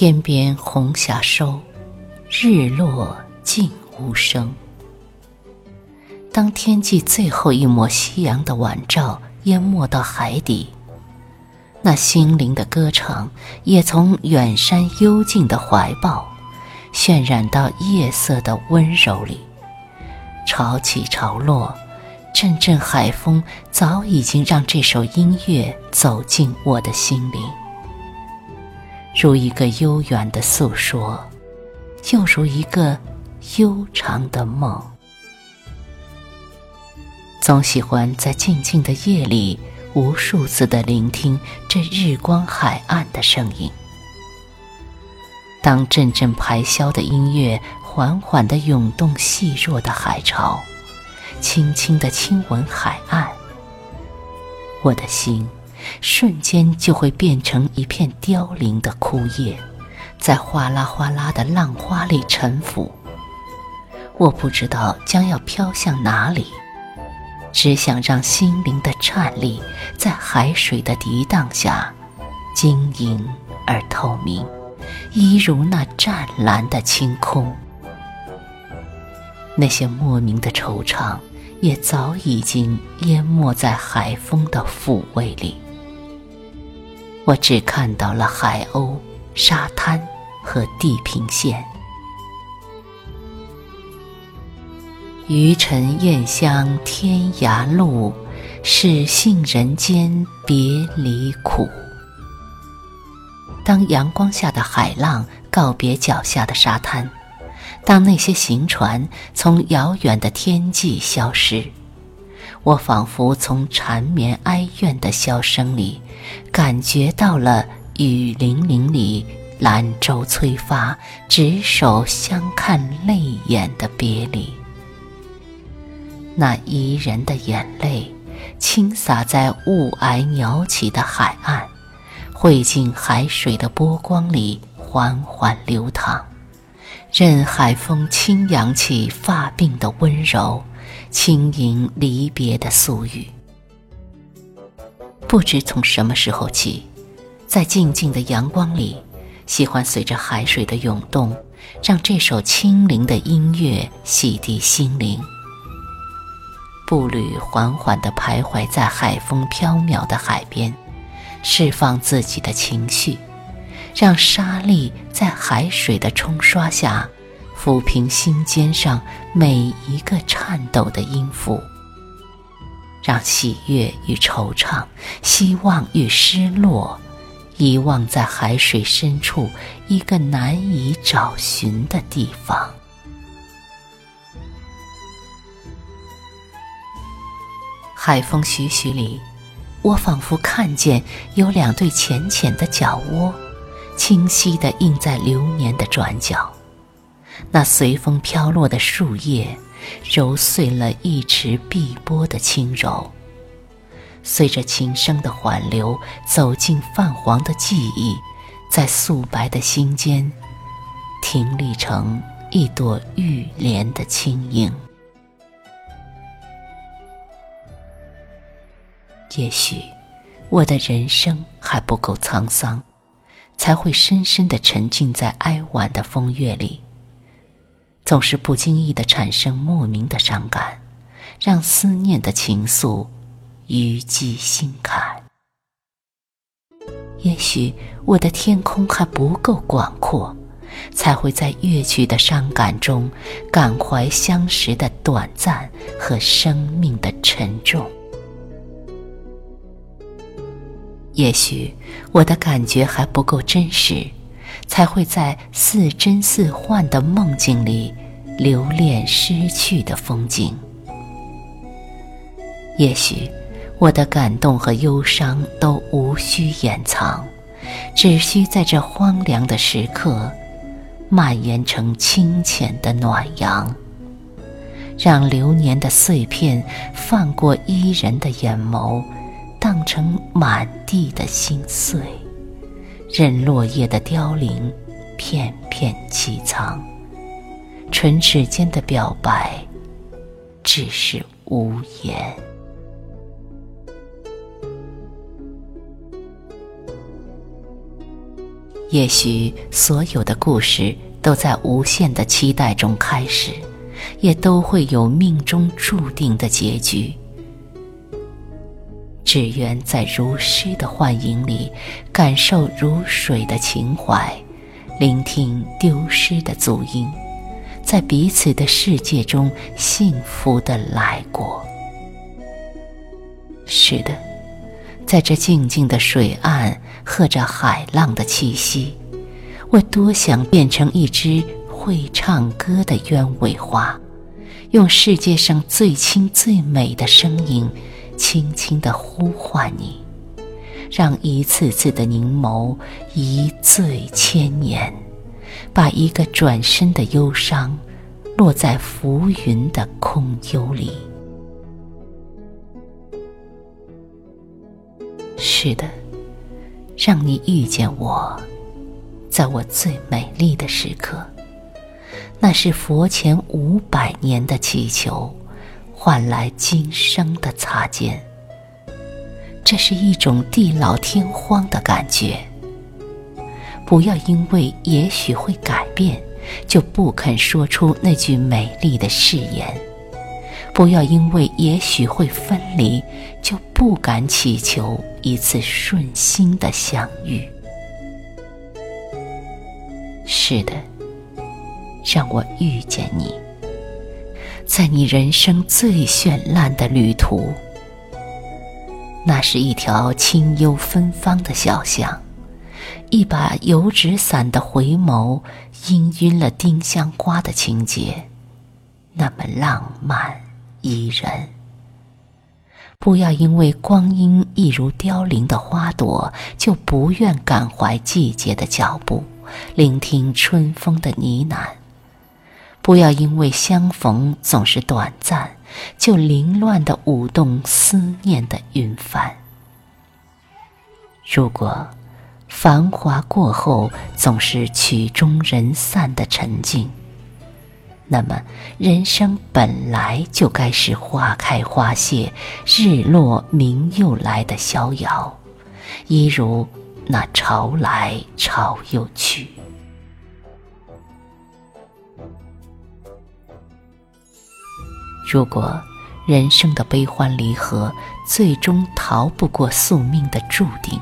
天边红霞收，日落静无声。当天际最后一抹夕阳的晚照淹没到海底，那心灵的歌唱也从远山幽静的怀抱，渲染到夜色的温柔里。潮起潮落，阵阵海风早已经让这首音乐走进我的心灵，如一个悠远的诉说，又如一个悠长的梦。总喜欢在静静的夜里，无数次的聆听这日光海岸的声音。当阵阵排箫的音乐缓缓地涌动细弱的海潮，轻轻地亲吻海岸，我的心瞬间就会变成一片凋零的枯叶，在哗啦哗啦的浪花里沉浮。我不知道将要飘向哪里。只想让心灵的颤栗在海水的涤荡下，晶莹而透明，一如那湛蓝的清空。那些莫名的惆怅，也早已经淹没在海风的抚慰里。我只看到了海鸥、沙滩和地平线。余尘雁香天涯路，是信人间别离苦。当阳光下的海浪告别脚下的沙滩，当那些行船从遥远的天际消失，我仿佛从缠绵哀怨的箫声里，感觉到了雨霖铃里兰舟催发、执手相看泪眼的别离。那伊人的眼泪，倾洒在雾霭袅起的海岸，汇进海水的波光里，缓缓流淌。任海风轻扬起发鬓的温柔，轻盈离别的宿语。不知从什么时候起，在静静的阳光里，喜欢随着海水的涌动，让这首轻灵的音乐洗涤心灵。步履缓缓地徘徊在海风飘渺的海边，释放自己的情绪，让沙粒在海水的冲刷下抚平心尖上每一个颤抖的音符，让喜悦与惆怅、希望与失落，遗忘在海水深处一个难以找寻的地方。海风徐徐里，我仿佛看见有两对浅浅的脚窝，清晰地印在流年的转角。那随风飘落的树叶，揉碎了一池碧波的轻柔。随着琴声的缓流，走进泛黄的记忆，在素白的心间，停立成一朵玉莲的轻盈。也许，我的人生还不够沧桑，才会深深的沉浸在哀婉的风月里。总是不经意的产生莫名的伤感，让思念的情愫淤积心坎。也许我的天空还不够广阔，才会在乐曲的伤感中，感怀相识的短暂和生命的沉重。也许我的感觉还不够真实，才会在似真似幻的梦境里留恋失去的风景。也许我的感动和忧伤都无需掩藏，只需在这荒凉的时刻蔓延成清浅的暖阳，让流年的碎片泛过伊人的眼眸。荡成满地的心碎，任落叶的凋零，片片凄苍。唇齿间的表白，只是无言。也许所有的故事都在无限的期待中开始，也都会有命中注定的结局。只愿在如诗的幻影里，感受如水的情怀，聆听丢失的足音，在彼此的世界中幸福的来过。是的，在这静静的水岸，喝着海浪的气息，我多想变成一只会唱歌的鸢尾花，用世界上最轻最美的声音。轻轻地呼唤你，让一次次的凝眸一醉千年，把一个转身的忧伤落在浮云的空幽里。是的，让你遇见我，在我最美丽的时刻，那是佛前五百年的祈求。换来今生的擦肩，这是一种地老天荒的感觉。不要因为也许会改变，就不肯说出那句美丽的誓言；不要因为也许会分离，就不敢祈求一次顺心的相遇。是的，让我遇见你。在你人生最绚烂的旅途，那是一条清幽芬芳的小巷，一把油纸伞的回眸，氤氲了丁香花的情节，那么浪漫怡人。不要因为光阴一如凋零的花朵，就不愿感怀季节的脚步，聆听春风的呢喃。不要因为相逢总是短暂，就凌乱的舞动思念的云帆。如果繁华过后总是曲终人散的沉静，那么人生本来就该是花开花谢、日落明又来的逍遥，一如那潮来潮又去。如果人生的悲欢离合最终逃不过宿命的注定，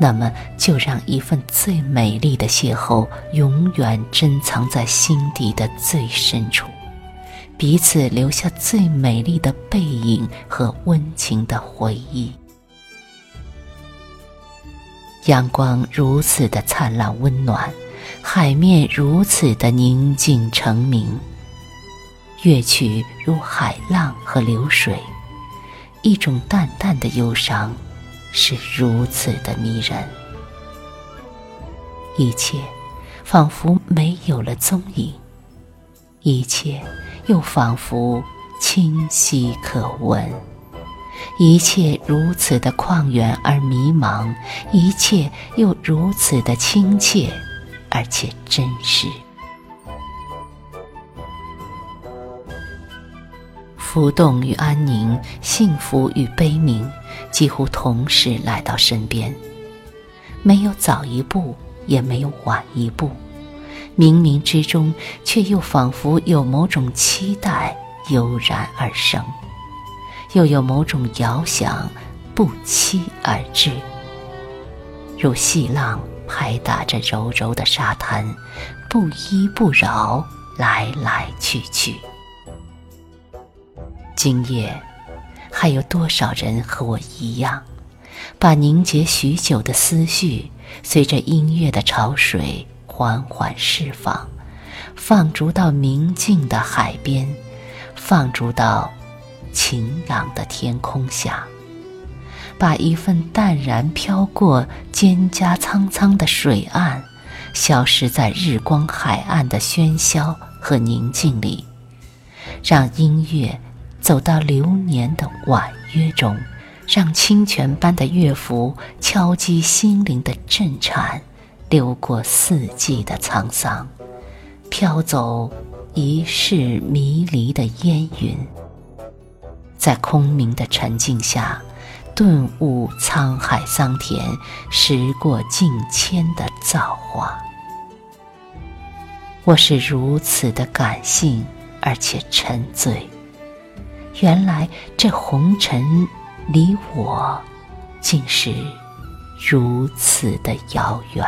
那么就让一份最美丽的邂逅永远珍藏在心底的最深处，彼此留下最美丽的背影和温情的回忆。阳光如此的灿烂温暖，海面如此的宁静澄明。乐曲如海浪和流水，一种淡淡的忧伤，是如此的迷人。一切仿佛没有了踪影，一切又仿佛清晰可闻，一切如此的旷远而迷茫，一切又如此的亲切，而且真实。浮动与安宁，幸福与悲鸣，几乎同时来到身边。没有早一步，也没有晚一步，冥冥之中，却又仿佛有某种期待油然而生，又有某种遥想不期而至。如细浪拍打着柔柔的沙滩，不依不饶，来来去去。今夜，还有多少人和我一样，把凝结许久的思绪，随着音乐的潮水缓缓释放，放逐到明净的海边，放逐到晴朗的天空下，把一份淡然飘过蒹葭苍苍的水岸，消失在日光海岸的喧嚣和宁静里，让音乐。走到流年的婉约中，让清泉般的乐符敲击心灵的震颤，流过四季的沧桑，飘走一世迷离的烟云，在空明的沉静下，顿悟沧海桑田、时过境迁的造化。我是如此的感性，而且沉醉。原来这红尘离我，竟是如此的遥远。